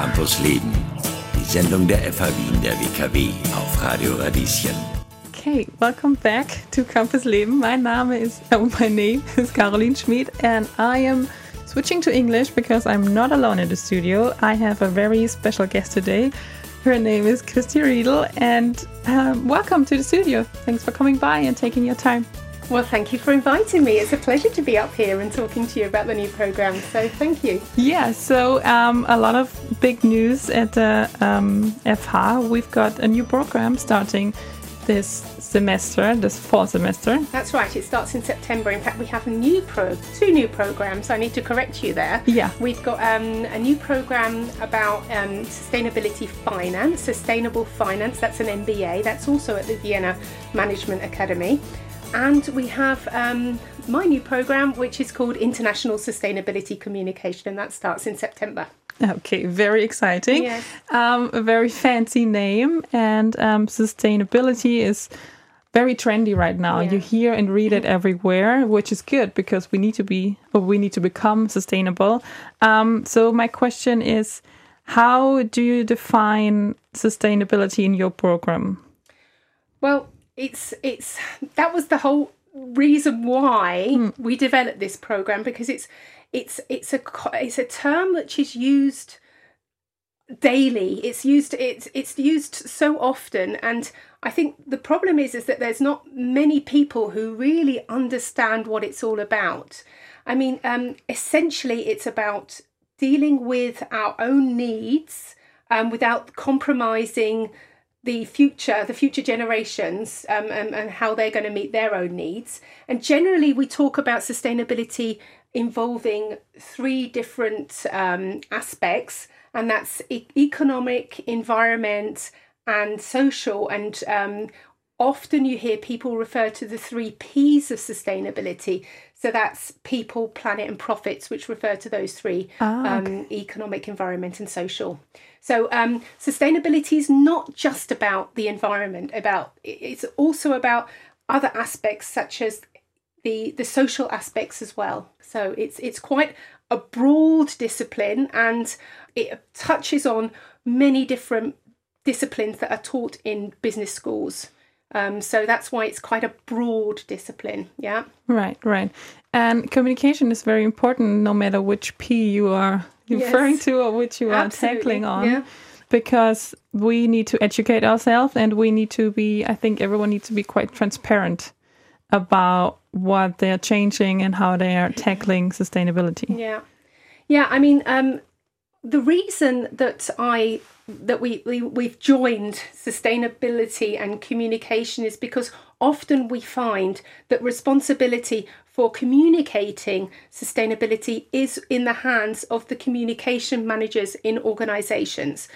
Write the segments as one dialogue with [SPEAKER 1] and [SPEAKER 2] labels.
[SPEAKER 1] Campus Leben, die Sendung der FH Wien der WKW auf Radio Radieschen.
[SPEAKER 2] Okay, welcome back to Campus Leben. My name is oh, my name is Caroline Schmid, and I am switching to English because I'm not alone in the studio. I have a very special guest today. Her name is Christy Riedel, and um, welcome to the studio. Thanks for coming by and taking your time.
[SPEAKER 3] Well, thank you for inviting me. It's a pleasure to be up here and talking to you about the new program. So, thank you.
[SPEAKER 2] Yeah, so um, a lot of big news at the um, FH. We've got a new program starting this semester, this fall semester.
[SPEAKER 3] That's right. It starts in September. In fact, we have a new pro, two new programs. I need to correct you there.
[SPEAKER 2] Yeah.
[SPEAKER 3] We've got um, a new program about um, sustainability finance, sustainable finance. That's an MBA. That's also at the Vienna Management Academy. And we have um, my new program, which is called International Sustainability Communication, and that starts in September.
[SPEAKER 2] Okay, very exciting.
[SPEAKER 3] Yes.
[SPEAKER 2] Um, a very fancy name, and um, sustainability is very trendy right now.
[SPEAKER 3] Yeah.
[SPEAKER 2] You hear and read it everywhere, which is good because we need to be, or we need to become sustainable. Um, so my question is, how do you define sustainability in your program?
[SPEAKER 3] Well, it's it's that was the whole reason why we developed this program because it's it's it's a it's a term which is used daily. It's used it's it's used so often. And i think the problem is is that there's not many people who really understand what it's all about. I mean um essentially it's about dealing with our own needs um, without compromising the future, the future generations, um, and, and how they're going to meet their own needs. And generally, we talk about sustainability involving three different um, aspects, and that's e- economic, environment, and social. And um, often you hear people refer to the three P's of sustainability. So that's people, planet, and profits, which refer to those three
[SPEAKER 2] Ah,
[SPEAKER 3] um, economic, environment, and social. So um, sustainability is not just about the environment. About it's also about other aspects such as the the social aspects as well. So it's it's quite a broad discipline and it touches on many different disciplines that are taught in business schools. Um, so that's why it's quite a broad discipline. Yeah.
[SPEAKER 2] Right, right. And communication is very important no matter which P you are referring
[SPEAKER 3] Yes.
[SPEAKER 2] to or which you are tackling on.
[SPEAKER 3] yeah.
[SPEAKER 2] Because we need to educate ourselves and we need to be, I think everyone needs to be quite transparent about what they're changing and how they are tackling sustainability.
[SPEAKER 3] Yeah, yeah. I mean, um, the reason that I that we, we we've joined sustainability and communication is because often we find that responsibility for communicating sustainability is in the hands of the communication managers in organisations.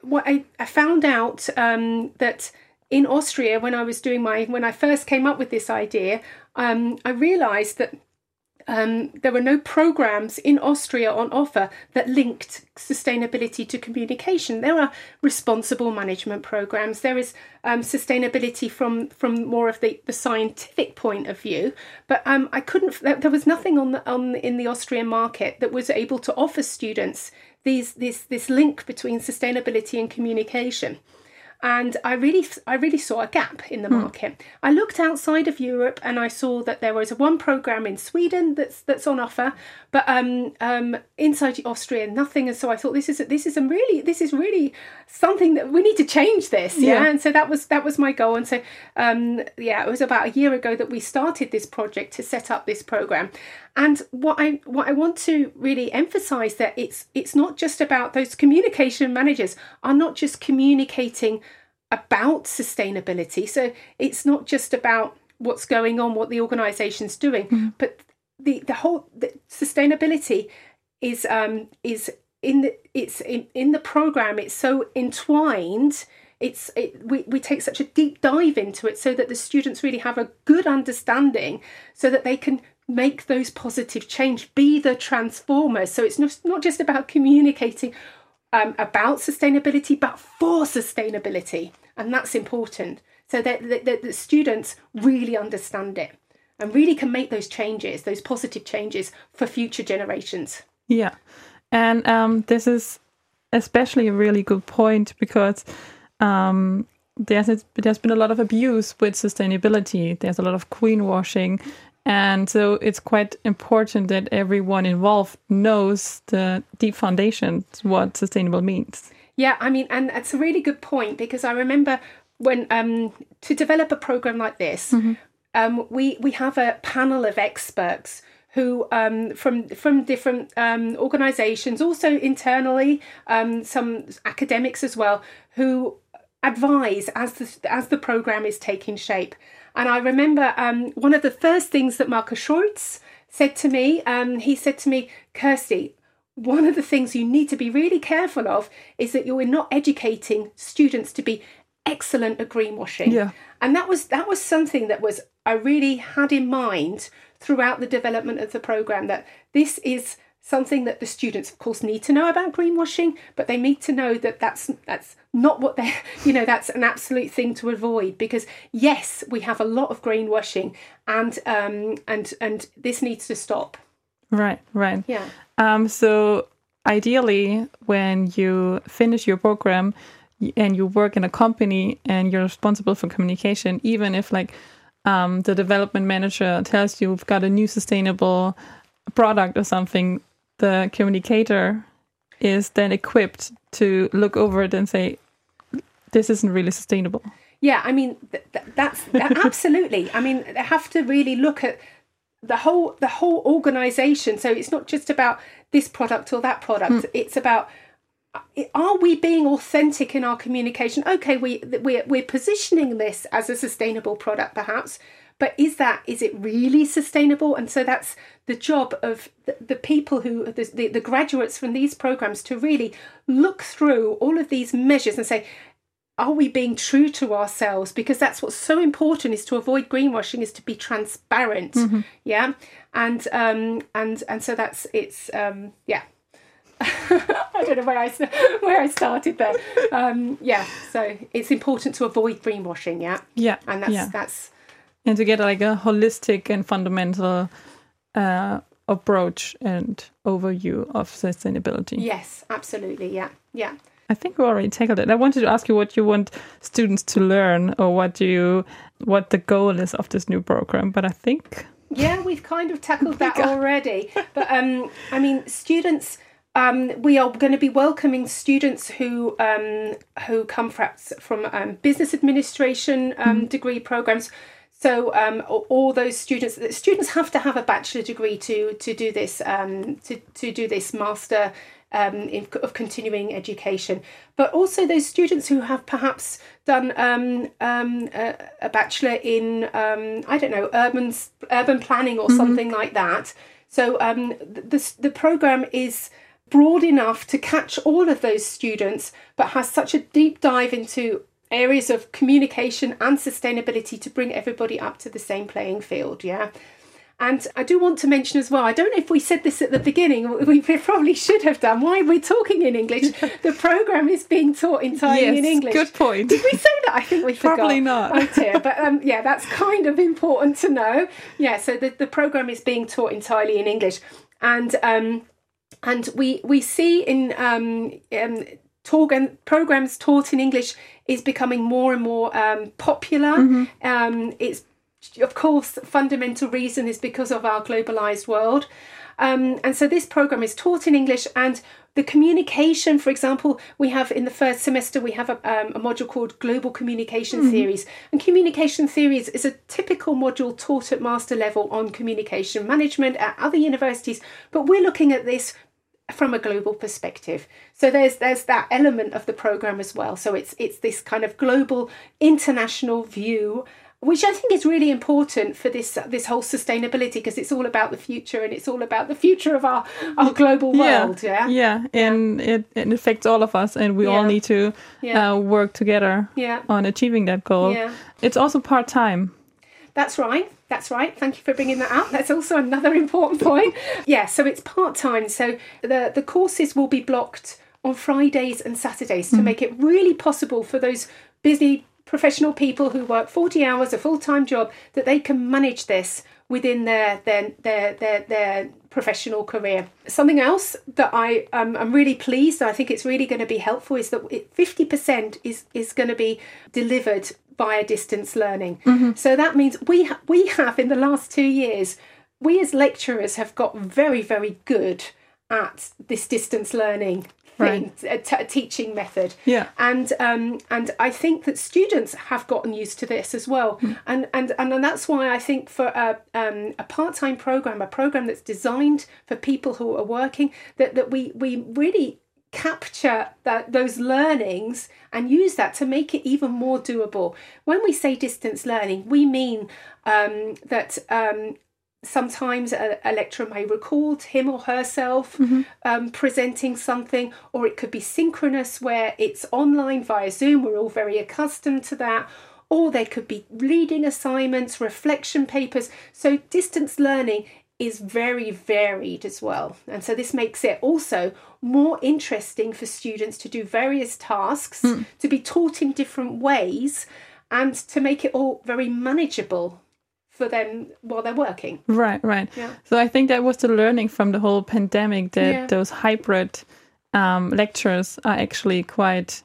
[SPEAKER 3] What I, I found out um, that in Austria when I was doing my when I first came up with this idea, um, I realised that um, there were no programs in Austria on offer that linked sustainability to communication. There are responsible management programs. There is um, sustainability from from more of the, the scientific point of view. But um, I couldn't. There was nothing on the on in the Austrian market that was able to offer students these this this link between sustainability and communication and I really, I really saw a gap in the market. I looked outside of Europe and I saw that there was one program in Sweden that's that's on offer, but um, um, inside Austria, nothing. And so I thought this is this is a really this is really something that we need to change this. Yeah,
[SPEAKER 2] Yeah.
[SPEAKER 3] and so that was that was my goal. And so um, yeah, it was about a year ago that we started this project to set up this program. And what I what I want to really emphasize that it's it's not just about those communication managers are not just communicating about sustainability. So it's not just about what's going on, what the organisation's doing, but the the whole the sustainability is um is in the it's in, in the program it's so entwined it's it, we, we take such a deep dive into it so that the students really have a good understanding so that they can make those positive change be the transformers so it's not, not just about communicating um, about sustainability but for sustainability and that's important so that, the students really understand it and really can make those changes those positive changes for future generations
[SPEAKER 2] Yeah. And um, this is especially a really good point because um, there's there's been a lot of abuse with sustainability. There's a lot of greenwashing, and so it's quite important that everyone involved knows the deep foundations what sustainable means.
[SPEAKER 3] Yeah, I mean, and that's a really good point because I remember when um, to develop a program like this, mm-hmm. um, we we have a panel of experts who um, from from different um, organisations, also internally, um, some academics as well, who advise as the as the program is taking shape. And I remember um, one of the first things that Markus Schulz said to me. Um, he said to me, "Kirsty, one of the things you need to be really careful of is that you're not educating students to be excellent at greenwashing."
[SPEAKER 2] Yeah.
[SPEAKER 3] And that was that was something that was I really had in mind throughout the development of the program that this is something that the students of course need to know about greenwashing but they need to know that that's that's not what they're you know that's an absolute thing to avoid because yes we have a lot of greenwashing and um and and this needs to stop
[SPEAKER 2] right right
[SPEAKER 3] yeah
[SPEAKER 2] um so ideally when you finish your program and you work in a company and you're responsible for communication even if like um, the development manager tells you we've got a new sustainable product or something the communicator is then equipped to look over it and say, this isn't really sustainable.
[SPEAKER 3] Yeah, I mean th- th- that's that, absolutely. I mean they have to really look at the whole the whole organization. So it's not just about this product or that product. Mm. It's about are we being authentic in our communication? Okay, we we're, we're positioning this as a sustainable product, perhaps, but is that is it really sustainable and so that's the job of the, the people who the, the, the graduates from these programs to really look through all of these measures and say are we being true to ourselves because that's what's so important is to avoid greenwashing is to be transparent mm-hmm. yeah and um and and so that's it's um yeah I don't know where I where I started there. Um, yeah, so it's important to avoid greenwashing. Yeah,
[SPEAKER 2] yeah,
[SPEAKER 3] and that's
[SPEAKER 2] yeah.
[SPEAKER 3] that's
[SPEAKER 2] and to get like a holistic and fundamental uh, approach and overview of sustainability.
[SPEAKER 3] Yes, absolutely. Yeah, yeah.
[SPEAKER 2] I think we already tackled it. I wanted to ask you what you want students to learn, or what you what the goal is of this new program. But I think
[SPEAKER 3] yeah, we've kind of tackled that already. But um, I mean, students. Um, we are going to be welcoming students who um, who come from um, business administration um, mm. degree programs so um, all those students, students have to have a bachelor degree to to do this um, to to do this master um, in, of continuing education. But also those students who have perhaps done um, um, a, a, bachelor in um, I don't know urban urban planning or mm-hmm. something like that. So um, the the program is broad enough to catch all of those students, but has such a deep dive into areas of communication and sustainability to bring everybody up to the same playing field. Yeah. And I do want to mention as well, I don't know if we said this at the beginning, we probably should have done. Why are we're talking in English? the programme is being taught entirely
[SPEAKER 2] yes,
[SPEAKER 3] in English.
[SPEAKER 2] Good point.
[SPEAKER 3] Did we say that? I think we forgot.
[SPEAKER 2] Probably not.
[SPEAKER 3] Oh dear. But um, yeah, that's kind of important to know. Yeah, so the, the programme is being taught entirely in English. And um, and we we see in um, um, talk and programs taught in English is becoming more and more um, popular. Mm-hmm. Um, it's of course fundamental reason is because of our globalized world. Um, and so this program is taught in English and the communication, for example, we have in the first semester, we have a, um, a module called Global Communication mm-hmm. Theories. And communication theories is a typical module taught at master level on communication management at other universities. But we're looking at this from a global perspective. So there's there's that element of the program as well. So it's it's this kind of global international view which I think is really important for this this whole sustainability because it's all about the future and it's all about the future of our our global world.
[SPEAKER 2] Yeah, yeah, yeah. and it, it affects all of us, and we yeah. all need to yeah. uh, work together
[SPEAKER 3] yeah.
[SPEAKER 2] on achieving that goal.
[SPEAKER 3] Yeah.
[SPEAKER 2] It's also part time.
[SPEAKER 3] That's right. That's right. Thank you for bringing that up. That's also another important point. yeah, so it's part time. So the the courses will be blocked on Fridays and Saturdays to mm. make it really possible for those busy professional people who work 40 hours a full-time job that they can manage this within their their their their, their professional career. Something else that I um, I'm really pleased. I think it's really going to be helpful is that fifty percent is is going to be delivered via distance learning.
[SPEAKER 2] Mm-hmm.
[SPEAKER 3] So that means we ha- we have in the last two years, we as lecturers have got very very good at this distance learning thing, a t- teaching method.
[SPEAKER 2] Yeah.
[SPEAKER 3] And um, and I think that students have gotten used to this as well. And, and and and that's why I think for a um, a part time program, a program that's designed for people who are working, that that we we really capture that those learnings and use that to make it even more doable. When we say distance learning, we mean um, that um, sometimes a, a lecturer may record him or herself um, presenting something, or it could be synchronous where it's online via Zoom. We're all very accustomed to that. Or they could be reading assignments, reflection papers. So distance learning is very varied as well. And so this makes it also more interesting for students to do various tasks, to be taught in different ways, and to make it all very manageable for them while they're working.
[SPEAKER 2] Right, right.
[SPEAKER 3] Yeah.
[SPEAKER 2] So I think that was the learning from the whole pandemic that
[SPEAKER 3] Yeah.
[SPEAKER 2] those hybrid um, lectures are actually quite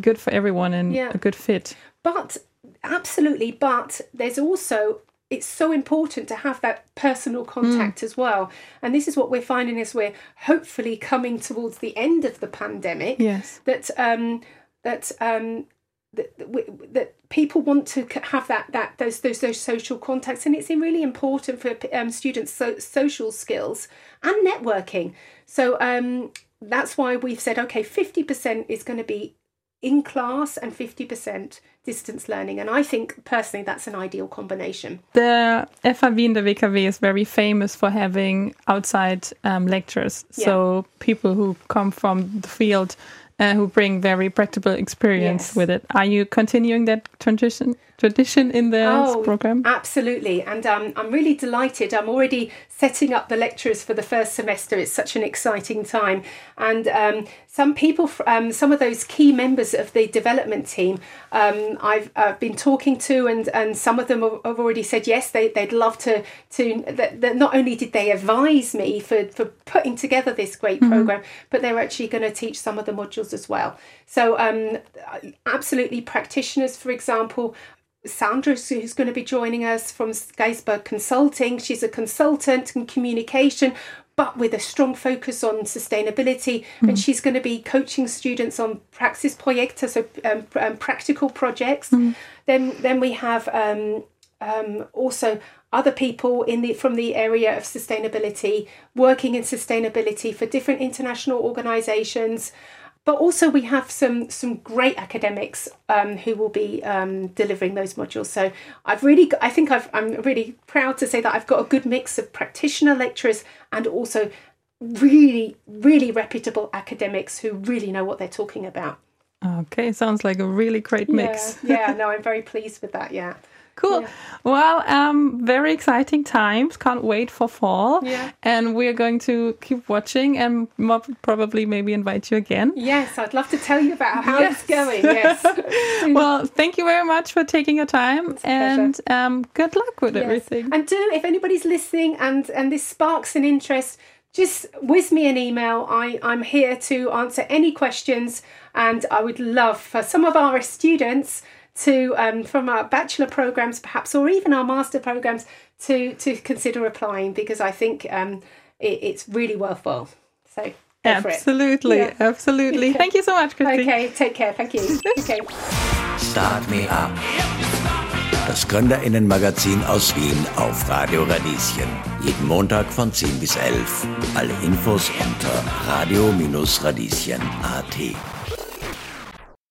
[SPEAKER 2] good for everyone and
[SPEAKER 3] Yeah.
[SPEAKER 2] a good fit.
[SPEAKER 3] But absolutely, but there's also it's so important to have that personal contact as well. And this is what we're finding as we're hopefully coming towards the end of the pandemic.
[SPEAKER 2] Yes.
[SPEAKER 3] That um that um that, that that people want to have that that those those those social contacts and it's really important for um, students so, social skills and networking. So um that's why we've said okay 50% is going to be in class and 50% distance learning and i think personally that's an ideal combination.
[SPEAKER 2] The FH Wien der WKW is very famous for having outside um, lectures. So people who come from the field uh, who bring very practical experience
[SPEAKER 3] Yes.
[SPEAKER 2] with it. Are you continuing that tradition tradition in the
[SPEAKER 3] Oh,
[SPEAKER 2] program?
[SPEAKER 3] Absolutely. And um, I'm really delighted. I'm already setting up the lectures for the first semester. It's such an exciting time. And um, some people, um, some of those key members of the development team, um, I've, I've been talking to, and, and some of them have, already said yes, they, they'd love to. to that, that not only did they advise me for, for putting together this great program, but they're actually going to teach some of the modules as well. So, um, absolutely, practitioners, for example, Sandra, who's going to be joining us from Geisberg Consulting. She's a consultant in communication, but with a strong focus on sustainability. And she's going to be coaching students on praxis projekte, so um, um, practical projects. Then, then we have um, um, also other people in the from the area of sustainability working in sustainability for different international organizations but also we have some some great academics um, who will be um, delivering those modules. So i've really got, i think I've, i'm really proud to say that i've got a good mix of practitioner lecturers and also really really reputable academics who really know what they're talking about.
[SPEAKER 2] Okay, sounds like a really great mix.
[SPEAKER 3] yeah yeah no i'm very pleased with that yeah
[SPEAKER 2] Cool. Well, um, very exciting times. Can't wait for fall.
[SPEAKER 3] Yeah.
[SPEAKER 2] And we're going to keep watching and probably maybe invite you again.
[SPEAKER 3] yes i'd love to tell you about how
[SPEAKER 2] Yes.
[SPEAKER 3] it's going yes
[SPEAKER 2] Well, thank you very much for taking your time and um, good luck with
[SPEAKER 3] Yes.
[SPEAKER 2] everything.
[SPEAKER 3] And do if anybody's listening and and this sparks an interest, just whiz me an email. I I'm here to answer any questions, and I would love for some of our students to um, from our bachelor programs perhaps or even our master programs to to consider applying because I think um, it, it's really worthwhile. So go for it.
[SPEAKER 2] Absolutely,
[SPEAKER 3] Yeah.
[SPEAKER 2] absolutely. Thank you so much, Christine.
[SPEAKER 3] Okay, take care. Thank you. Okay.
[SPEAKER 1] Start Me Up. Das Gründerinnenmagazin aus Wien auf Radio Radieschen. Jeden Montag von 10 bis 11. Alle Infos unter radio-radieschen.at.